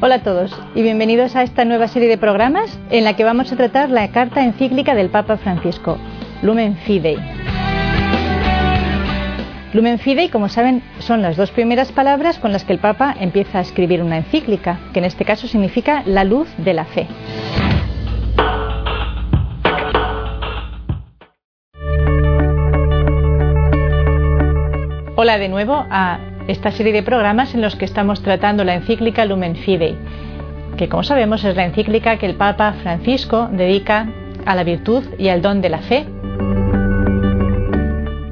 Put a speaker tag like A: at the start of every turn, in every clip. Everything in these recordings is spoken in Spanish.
A: Hola a todos y bienvenidos a esta nueva serie de programas en la que vamos a tratar la carta encíclica del Papa Francisco, Lumen Fidei. Lumen Fidei, como saben, son las dos primeras palabras con las que el Papa empieza a escribir una encíclica, que en este caso significa la luz de la fe. Hola de nuevo a esta serie de programas en los que estamos tratando la encíclica Lumen Fidei, que como sabemos es la encíclica que el Papa Francisco dedica a la virtud y al don de la fe.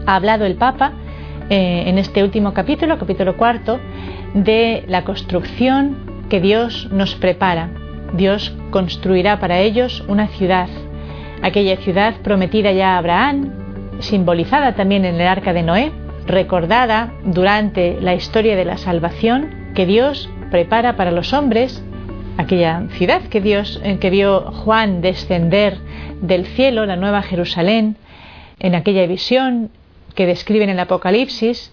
A: Ha hablado el Papa eh, en este último capítulo, capítulo cuarto, de la construcción que Dios nos prepara. Dios construirá para ellos una ciudad, aquella ciudad prometida ya a Abraham, simbolizada también en el arca de Noé, recordada durante la historia de la salvación que Dios prepara para los hombres, aquella ciudad que Dios en que vio Juan descender del cielo, la nueva Jerusalén, en aquella visión que describe en el Apocalipsis,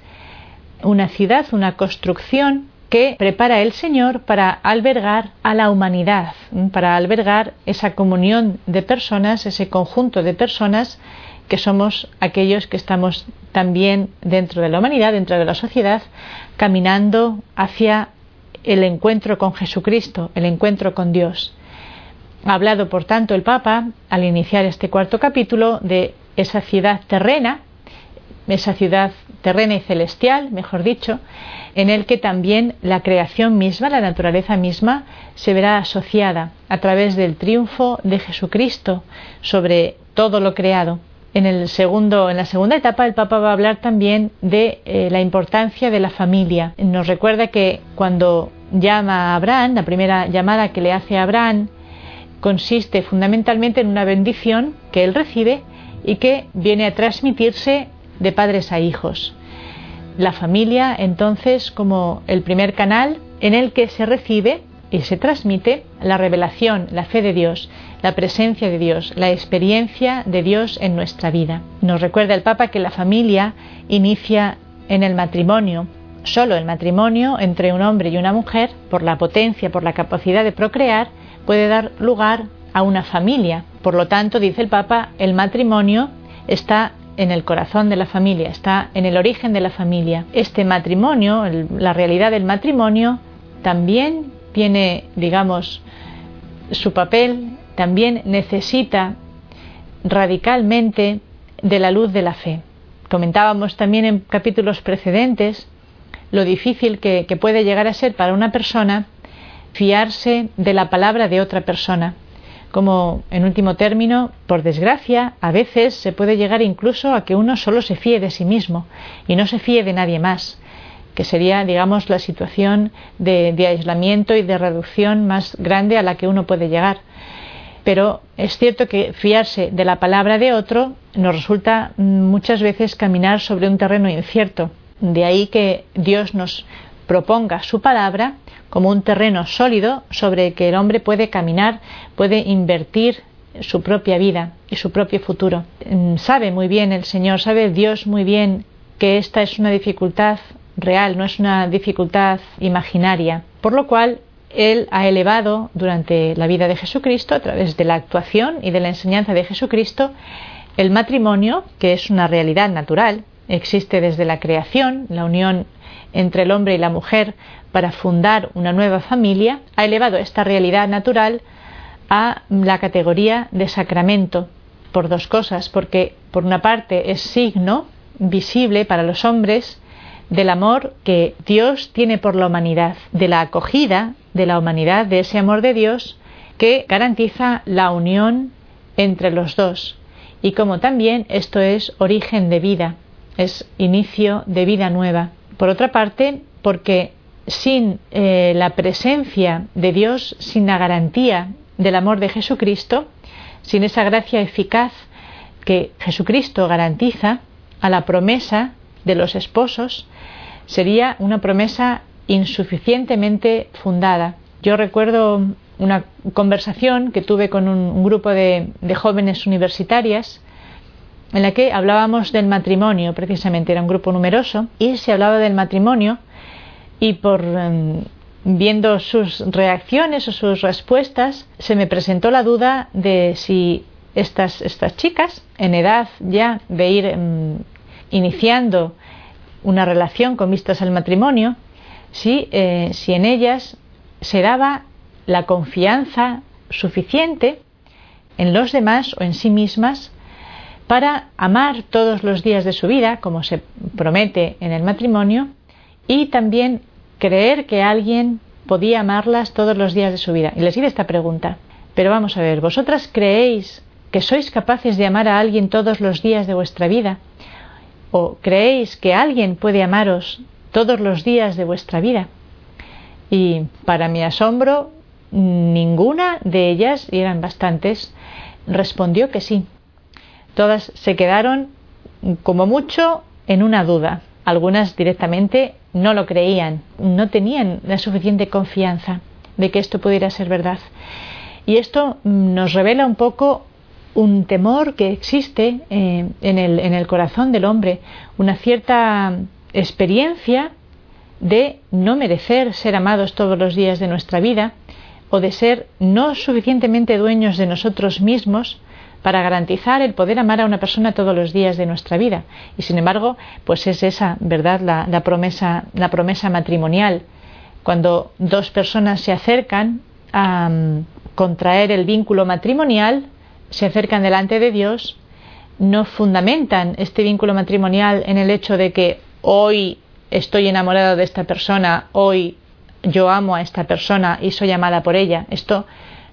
A: una ciudad, una construcción que prepara el Señor para albergar a la humanidad, para albergar esa comunión de personas, ese conjunto de personas que somos aquellos que estamos también dentro de la humanidad, dentro de la sociedad, caminando hacia el encuentro con Jesucristo, el encuentro con Dios. Ha hablado, por tanto, el Papa, al iniciar este cuarto capítulo, de esa ciudad terrena, esa ciudad terrena y celestial, mejor dicho, en el que también la creación misma, la naturaleza misma, se verá asociada a través del triunfo de Jesucristo sobre todo lo creado. En, la segunda etapa el Papa va a hablar también de eh, la importancia de la familia. Nos recuerda que cuando llama a Abraham, la primera llamada que le hace a Abraham consiste fundamentalmente en una bendición que él recibe y que viene a transmitirse de padres a hijos. La familia entonces como el primer canal en el que se recibe y se transmite la revelación, la fe de Dios, la presencia de Dios, la experiencia de Dios en nuestra vida. Nos recuerda el Papa que la familia inicia en el matrimonio. Solo el matrimonio entre un hombre y una mujer, por la potencia, por la capacidad de procrear, puede dar lugar a una familia. Por lo tanto, dice el Papa, el matrimonio está en el corazón de la familia, está en el origen de la familia. Este matrimonio, la realidad del matrimonio, también tiene, digamos, su papel, también necesita radicalmente de la luz de la fe. Comentábamos también en capítulos precedentes lo difícil que, que puede llegar a ser para una persona fiarse de la palabra de otra persona. Como, en último término, por desgracia, a veces se puede llegar incluso a que uno solo se fíe de sí mismo y no se fíe de nadie más que sería, digamos, la situación de, aislamiento y de reducción más grande a la que uno puede llegar. Pero es cierto que fiarse de la palabra de otro nos resulta muchas veces caminar sobre un terreno incierto. De ahí que Dios nos proponga su palabra como un terreno sólido sobre el que el hombre puede caminar, puede invertir su propia vida y su propio futuro. Sabe muy bien el Señor, sabe Dios muy bien que esta es una dificultad real, no es una dificultad imaginaria. Por lo cual, Él ha elevado durante la vida de Jesucristo, a través de la actuación y de la enseñanza de Jesucristo, el matrimonio, que es una realidad natural, existe desde la creación, la unión entre el hombre y la mujer para fundar una nueva familia, ha elevado esta realidad natural a la categoría de sacramento por dos cosas, porque por una parte es signo visible para los hombres del amor que Dios tiene por la humanidad, de la acogida de la humanidad, de ese amor de Dios que garantiza la unión entre los dos. Y como también esto es origen de vida, es inicio de vida nueva. Por otra parte, porque sin eh, la presencia de Dios, sin la garantía del amor de Jesucristo, sin esa gracia eficaz que Jesucristo garantiza a la promesa de los esposos sería una promesa insuficientemente fundada. Yo recuerdo una conversación que tuve con un, grupo de, jóvenes universitarias en la que hablábamos del matrimonio, precisamente era un grupo numeroso, y se hablaba del matrimonio y por em, viendo sus reacciones o sus respuestas, se me presentó la duda de si estas, estas chicas, en edad ya de ir mm, iniciando una relación con vistas al matrimonio, si, eh, si en ellas se daba la confianza suficiente en los demás o en sí mismas para amar todos los días de su vida, como se promete en el matrimonio, y también creer que alguien podía amarlas todos los días de su vida. Y les hice esta pregunta. Pero vamos a ver, ¿vosotras creéis que sois capaces de amar a alguien todos los días de vuestra vida? ¿O creéis que alguien puede amaros todos los días de vuestra vida? Y para mi asombro, ninguna de ellas, y eran bastantes, respondió que sí. Todas se quedaron como mucho en una duda. Algunas directamente no lo creían, no tenían la suficiente confianza de que esto pudiera ser verdad. Y esto nos revela un poco un temor que existe eh, en, el, en el corazón del hombre, una cierta experiencia de no merecer ser amados todos los días de nuestra vida o de ser no suficientemente dueños de nosotros mismos para garantizar el poder amar a una persona todos los días de nuestra vida. Y sin embargo, pues es esa, ¿verdad?, la, promesa, la promesa matrimonial. Cuando dos personas se acercan a mm, contraer el vínculo matrimonial, se acercan delante de Dios, no fundamentan este vínculo matrimonial en el hecho de que hoy estoy enamorado de esta persona, hoy yo amo a esta persona y soy amada por ella. Esto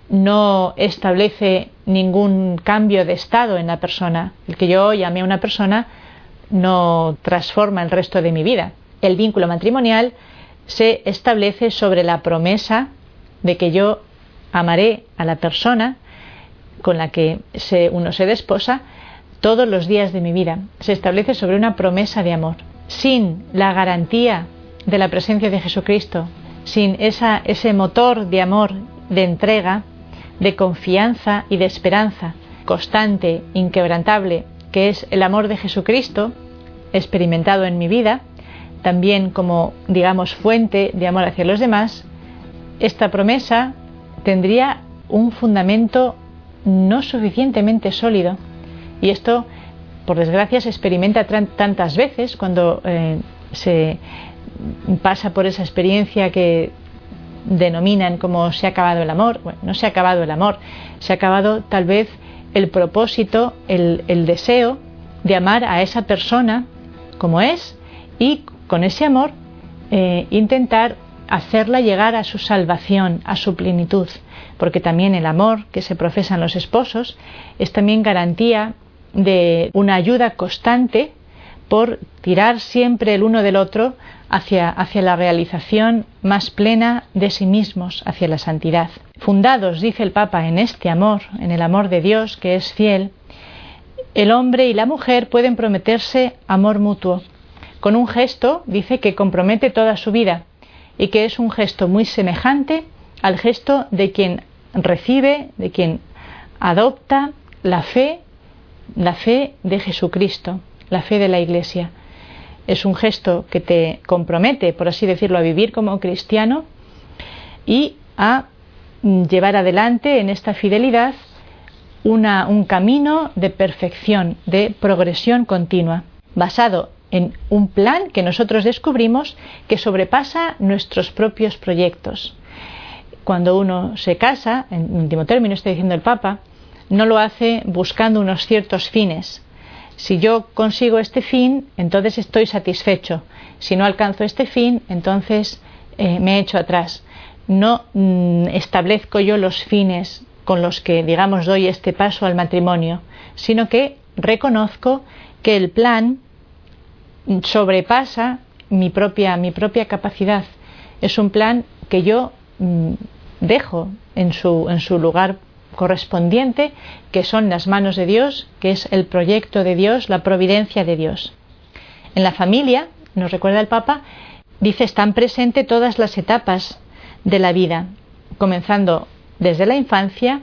A: no establece ningún cambio de estado en la persona. El que yo llame a una persona no transforma el resto de mi vida. El vínculo matrimonial se establece sobre la promesa de que yo amaré a la persona con la que uno se desposa todos los días de mi vida. Se establece sobre una promesa de amor. Sin la garantía de la presencia de Jesucristo, sin ese motor de amor, de entrega, de confianza y de esperanza constante, inquebrantable, que es el amor de Jesucristo, experimentado en mi vida, también como, digamos, fuente de amor hacia los demás, esta promesa tendría un fundamento no suficientemente sólido. Y esto, por desgracia, se experimenta tantas veces cuando eh, se pasa por esa experiencia que denominan como se ha acabado el amor. Bueno, no se ha acabado el amor, se ha acabado tal vez el propósito, el, deseo de amar a esa persona como es y con ese amor eh, intentar hacerla llegar a su salvación, a su plenitud, porque también el amor que se profesan los esposos es también garantía de una ayuda constante por tirar siempre el uno del otro hacia, hacia la realización más plena de sí mismos, hacia la santidad. Fundados, dice el Papa, en este amor, en el amor de Dios que es fiel, el hombre y la mujer pueden prometerse amor mutuo, con un gesto, dice, que compromete toda su vida y que es un gesto muy semejante al gesto de quien recibe, de quien adopta la fe, la fe de Jesucristo, la fe de la Iglesia es un gesto que te compromete, por así decirlo, a vivir como cristiano y a llevar adelante en esta fidelidad un camino de perfección, de progresión continua, basado en un plan que nosotros descubrimos que sobrepasa nuestros propios proyectos. Cuando uno se casa, en último término está diciendo el Papa, no lo hace buscando unos ciertos fines, si yo consigo este fin, entonces estoy satisfecho. Si no alcanzo este fin, entonces eh, me echo atrás. No mm, establezco yo los fines con los que, digamos, doy este paso al matrimonio, sino que reconozco que el plan sobrepasa mi propia, mi propia capacidad. Es un plan que yo dejo en su, en su lugar correspondiente, que son las manos de Dios, que es el proyecto de Dios, la providencia de Dios. En la familia, nos recuerda el Papa, dice están presentes todas las etapas de la vida, comenzando desde la infancia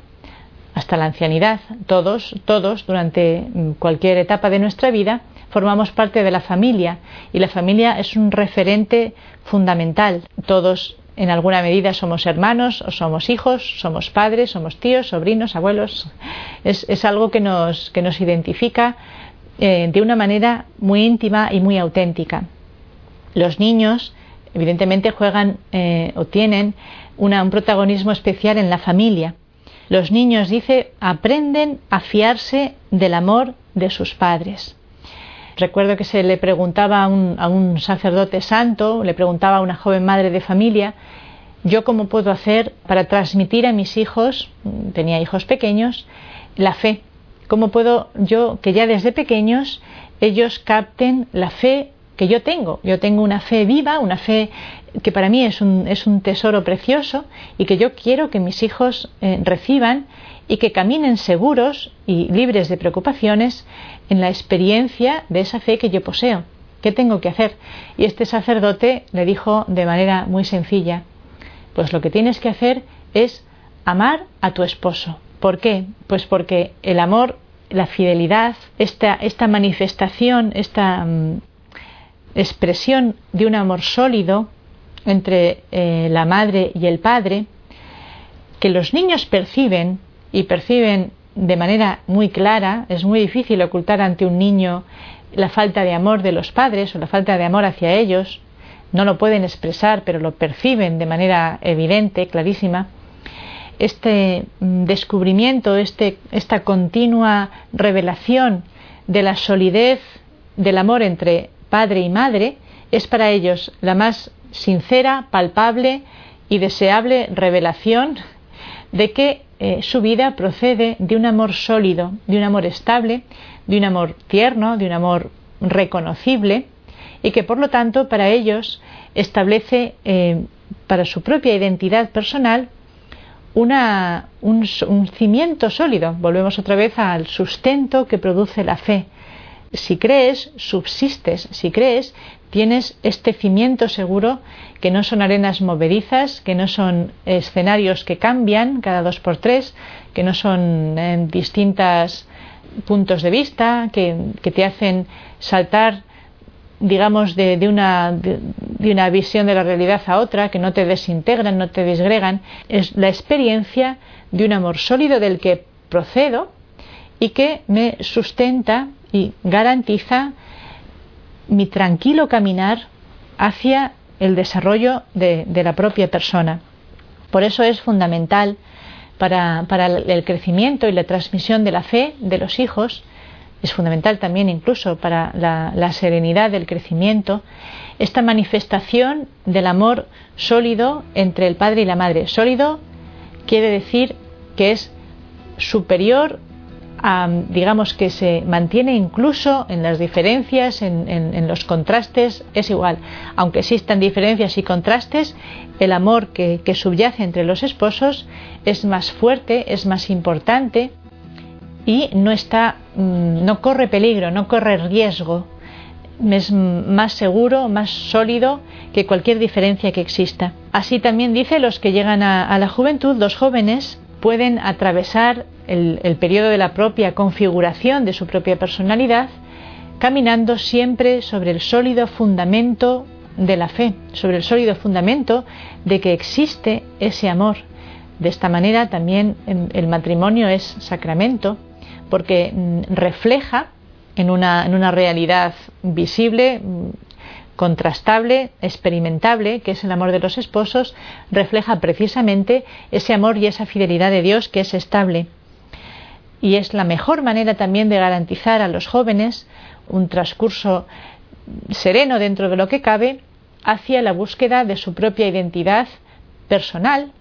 A: hasta la ancianidad. Todos, todos, durante cualquier etapa de nuestra vida, formamos parte de la familia y la familia es un referente fundamental. Todos en alguna medida somos hermanos o somos hijos, somos padres, somos tíos, sobrinos, abuelos. Es, algo que nos, que nos identifica eh, de una manera muy íntima y muy auténtica. Los niños, evidentemente, juegan eh, o tienen un protagonismo especial en la familia. Los niños, dice, aprenden a fiarse del amor de sus padres. Recuerdo que se le preguntaba a un, sacerdote santo, le preguntaba a una joven madre de familia, yo cómo puedo hacer para transmitir a mis hijos, tenía hijos pequeños, la fe. ¿Cómo puedo yo, que ya desde pequeños, ellos capten la fe que yo tengo? Yo tengo una fe viva, una fe que para mí es un, es un tesoro precioso y que yo quiero que mis hijos eh, reciban y que caminen seguros y libres de preocupaciones en la experiencia de esa fe que yo poseo. ¿Qué tengo que hacer? Y este sacerdote le dijo de manera muy sencilla, pues lo que tienes que hacer es amar a tu esposo. ¿Por qué? Pues porque el amor, la fidelidad, esta, esta manifestación, esta mm, expresión de un amor sólido entre eh, la madre y el padre, que los niños perciben y perciben de manera muy clara, es muy difícil ocultar ante un niño la falta de amor de los padres o la falta de amor hacia ellos, no lo pueden expresar, pero lo perciben de manera evidente, clarísima. Este mm, descubrimiento, este, esta continua revelación de la solidez del amor entre padre y madre, es para ellos la más sincera, palpable y deseable revelación de que eh, su vida procede de un amor sólido, de un amor estable, de un amor tierno, de un amor reconocible y que por lo tanto para ellos establece eh, para su propia identidad personal una, un, un cimiento sólido. Volvemos otra vez al sustento que produce la fe. Si crees, subsistes. Si crees, tienes este cimiento seguro que no son arenas movedizas, que no son escenarios que cambian cada dos por tres, que no son eh, distintos puntos de vista, que, te hacen saltar digamos, de, una, de, una visión de la realidad a otra, que no te desintegran, no te disgregan, es la experiencia de un amor sólido del que procedo y que me sustenta y garantiza mi tranquilo caminar hacia el desarrollo de, la propia persona. Por eso es fundamental para, el crecimiento y la transmisión de la fe de los hijos, es fundamental también incluso para la, serenidad del crecimiento, esta manifestación del amor sólido entre el padre y la madre. Sólido quiere decir que es superior digamos que se mantiene incluso en las diferencias, en, los contrastes, es igual. Aunque existan diferencias y contrastes, el amor que, subyace entre los esposos es más fuerte, es más importante y no está, mm, no corre peligro, no corre riesgo, es más seguro, más sólido que cualquier diferencia que exista. Así también dice los que llegan a la juventud, los jóvenes, pueden atravesar el, periodo de la propia configuración de su propia personalidad, caminando siempre sobre el sólido fundamento de la fe, sobre el sólido fundamento de que existe ese amor. De esta manera también em, el matrimonio es sacramento porque mm, refleja en una, realidad visible, mm, contrastable, experimentable, que es el amor de los esposos, refleja precisamente ese amor y esa fidelidad de Dios que es estable. Y es la mejor manera también de garantizar a los jóvenes un transcurso sereno dentro de lo que cabe hacia la búsqueda de su propia identidad personal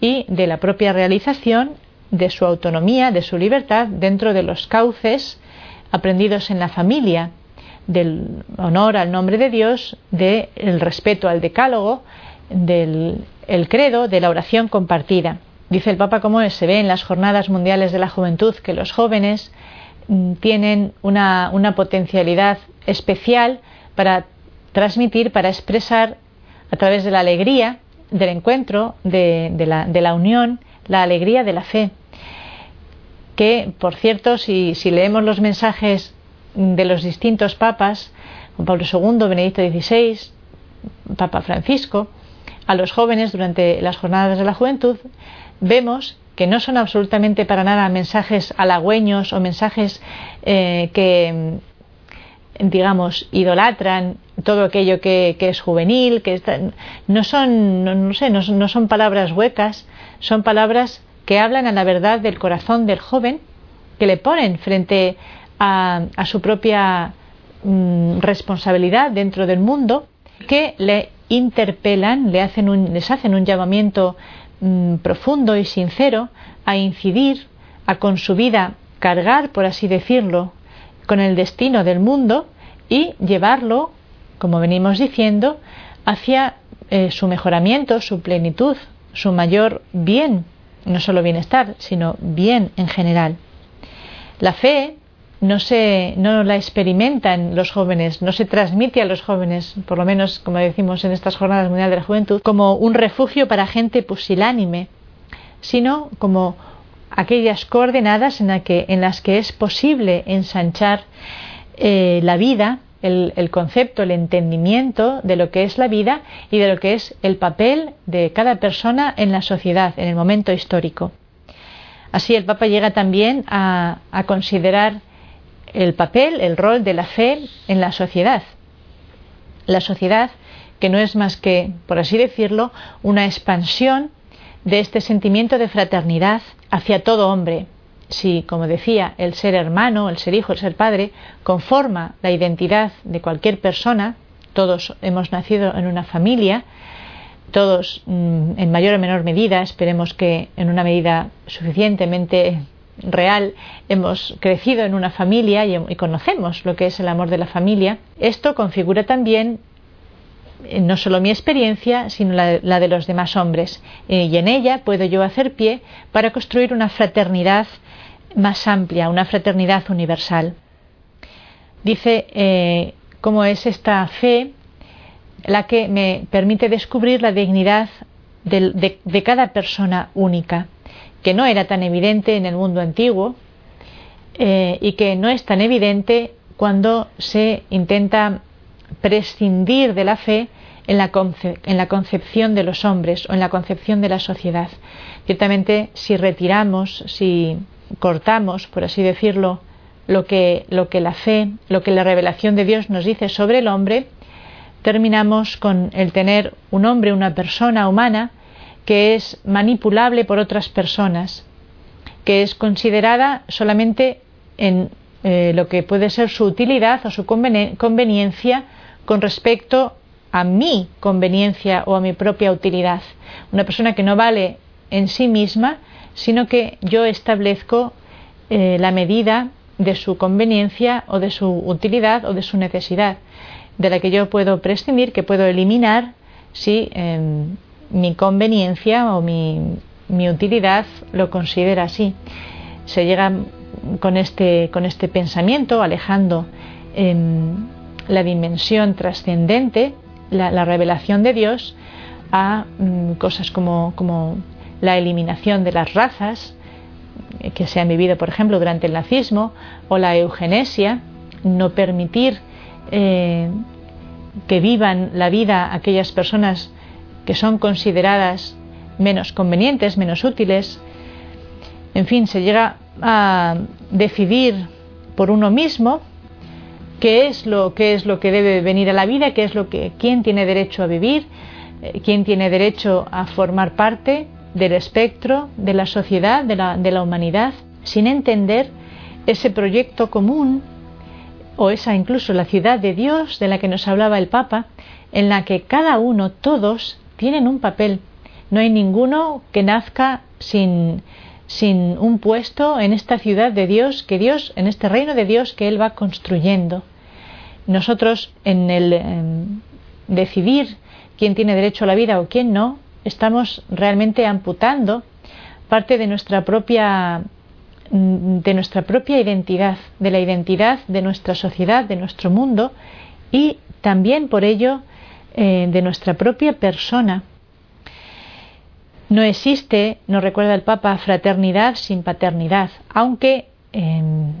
A: y de la propia realización de su autonomía, de su libertad dentro de los cauces aprendidos en la familia del honor al nombre de Dios, del respeto al decálogo, del el credo, de la oración compartida. Dice el Papa cómo se ve en las jornadas mundiales de la juventud que los jóvenes mm, tienen una, potencialidad especial para transmitir, para expresar a través de la alegría del encuentro, de, la, de la unión, la alegría de la fe. Que, por cierto, si leemos los mensajes de los distintos papas, Juan Pablo II, Benedicto XVI, Papa Francisco, a los jóvenes durante las jornadas de la juventud, vemos que no son absolutamente para nada mensajes halagüeños o mensajes eh, que digamos idolatran todo aquello que, es juvenil que no son no, sé no, son palabras huecas son palabras que hablan a la verdad del corazón del joven que le ponen frente a, su propia mm, responsabilidad dentro del mundo que le interpelan le hacen les hacen un llamamiento Mm, profundo y sincero a incidir, a con su vida cargar, por así decirlo, con el destino del mundo y llevarlo, como venimos diciendo, hacia eh, su mejoramiento, su plenitud, su mayor bien, no solo bienestar, sino bien en general. La fe no se no la experimentan los jóvenes, no se transmite a los jóvenes, por lo menos como decimos en estas jornadas mundiales de la juventud, como un refugio para gente pusilánime, sino como aquellas coordenadas en, que, en las que es posible ensanchar eh, la vida, el, el, concepto, el entendimiento de lo que es la vida y de lo que es el papel de cada persona en la sociedad, en el momento histórico. Así el Papa llega también a, a considerar el papel, el rol de la fe en la sociedad. La sociedad que no es más que, por así decirlo, una expansión de este sentimiento de fraternidad hacia todo hombre. Si, como decía, el ser hermano, el ser hijo, el ser padre, conforma la identidad de cualquier persona, todos hemos nacido en una familia, todos mm, en mayor o menor medida, esperemos que en una medida suficientemente real, hemos crecido en una familia y, conocemos lo que es el amor de la familia, esto configura también eh, no solo mi experiencia, sino la, de los demás hombres. Eh, y en ella puedo yo hacer pie para construir una fraternidad más amplia, una fraternidad universal. Dice eh, cómo es esta fe la que me permite descubrir la dignidad de cada persona única que no era tan evidente en el mundo antiguo eh, y que no es tan evidente cuando se intenta prescindir de la fe en la, en la, concepción de los hombres o en la concepción de la sociedad. Ciertamente, si retiramos, si cortamos, por así decirlo, lo que, lo que la fe, lo que la revelación de Dios nos dice sobre el hombre, terminamos con el tener un hombre, una persona humana, que es manipulable por otras personas, que es considerada solamente en eh, lo que puede ser su utilidad o su conveniencia con respecto a mi conveniencia o a mi propia utilidad. Una persona que no vale en sí misma, sino que yo establezco eh, la medida de su conveniencia o de su utilidad o de su necesidad, de la que yo puedo prescindir, que puedo eliminar si em, mi conveniencia o mi, utilidad lo considera así. Se llega con este, este pensamiento, alejando la dimensión trascendente, la, revelación de Dios, a mm, cosas como, como, la eliminación de las razas eh, que se han vivido, por ejemplo, durante el nazismo, o la eugenesia, no permitir eh, que vivan la vida aquellas personas que son consideradas menos convenientes, menos útiles. En fin, se llega a decidir por uno mismo qué es lo, qué es lo que debe venir a la vida, qué es lo que, quién tiene derecho a vivir, eh, quién tiene derecho a formar parte del espectro de la sociedad, de la, de la humanidad, sin entender ese proyecto común o esa incluso la ciudad de Dios de la que nos hablaba el Papa, en la que cada uno, todos, tienen un papel. No hay ninguno que nazca sin, sin un puesto en esta ciudad de Dios, que Dios, en este reino de Dios que Él va construyendo. Nosotros, en el decidir quién tiene derecho a la vida o quién no, estamos realmente amputando parte de nuestra propia de nuestra propia identidad, de la identidad de nuestra sociedad, de nuestro mundo y también por ello eh, de nuestra propia persona. No existe, nos recuerda el Papa, fraternidad sin paternidad, aunque em,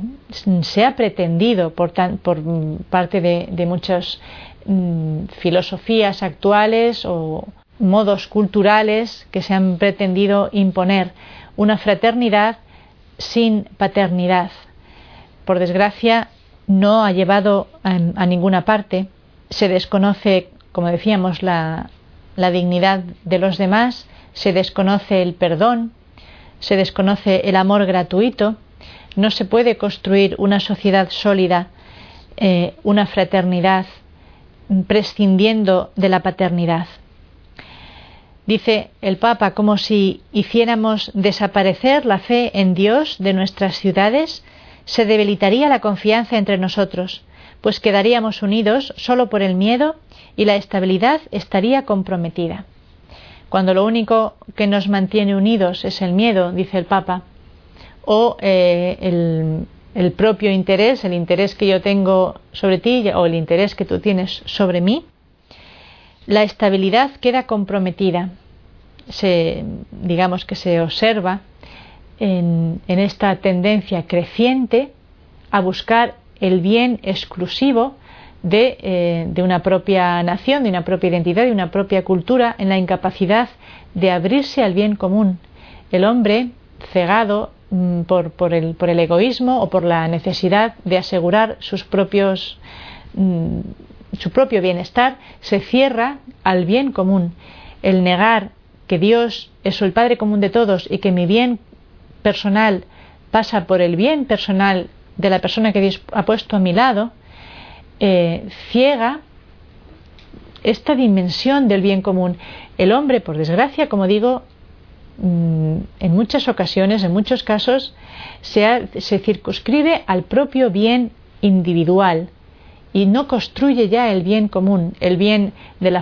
A: se ha pretendido por, parte de, muchas mm, filosofías actuales o modos culturales que se han pretendido imponer, una fraternidad sin paternidad. Por desgracia, no ha llevado a, ninguna parte. Se desconoce, como decíamos, la, dignidad de los demás, se desconoce el perdón, se desconoce el amor gratuito, no se puede construir una sociedad sólida, eh, una fraternidad, prescindiendo de la paternidad. Dice el Papa, como si hiciéramos desaparecer la fe en Dios de nuestras ciudades, se debilitaría la confianza entre nosotros, pues quedaríamos unidos solo por el miedo y la estabilidad estaría comprometida. Cuando lo único que nos mantiene unidos es el miedo, dice el Papa, o eh, el, el propio interés, el interés que yo tengo sobre ti o el interés que tú tienes sobre mí, la estabilidad queda comprometida. Se, digamos que se observa en, esta tendencia creciente a buscar el bien exclusivo de, eh, de, una propia nación, de una propia identidad, de una propia cultura, en la incapacidad de abrirse al bien común. El hombre, cegado Mm, por, el, por, el, egoísmo o por la necesidad de asegurar sus propios, mm, su propio bienestar, se cierra al bien común. El negar que Dios es el Padre común de todos y que mi bien personal pasa por el bien personal de la persona que Dios ha puesto a mi lado, eh, ciega esta dimensión del bien común. El hombre, por desgracia, como digo, Mm, en muchas ocasiones, en muchos casos, se, se circunscribe al propio bien individual y no construye ya el bien común, el bien de la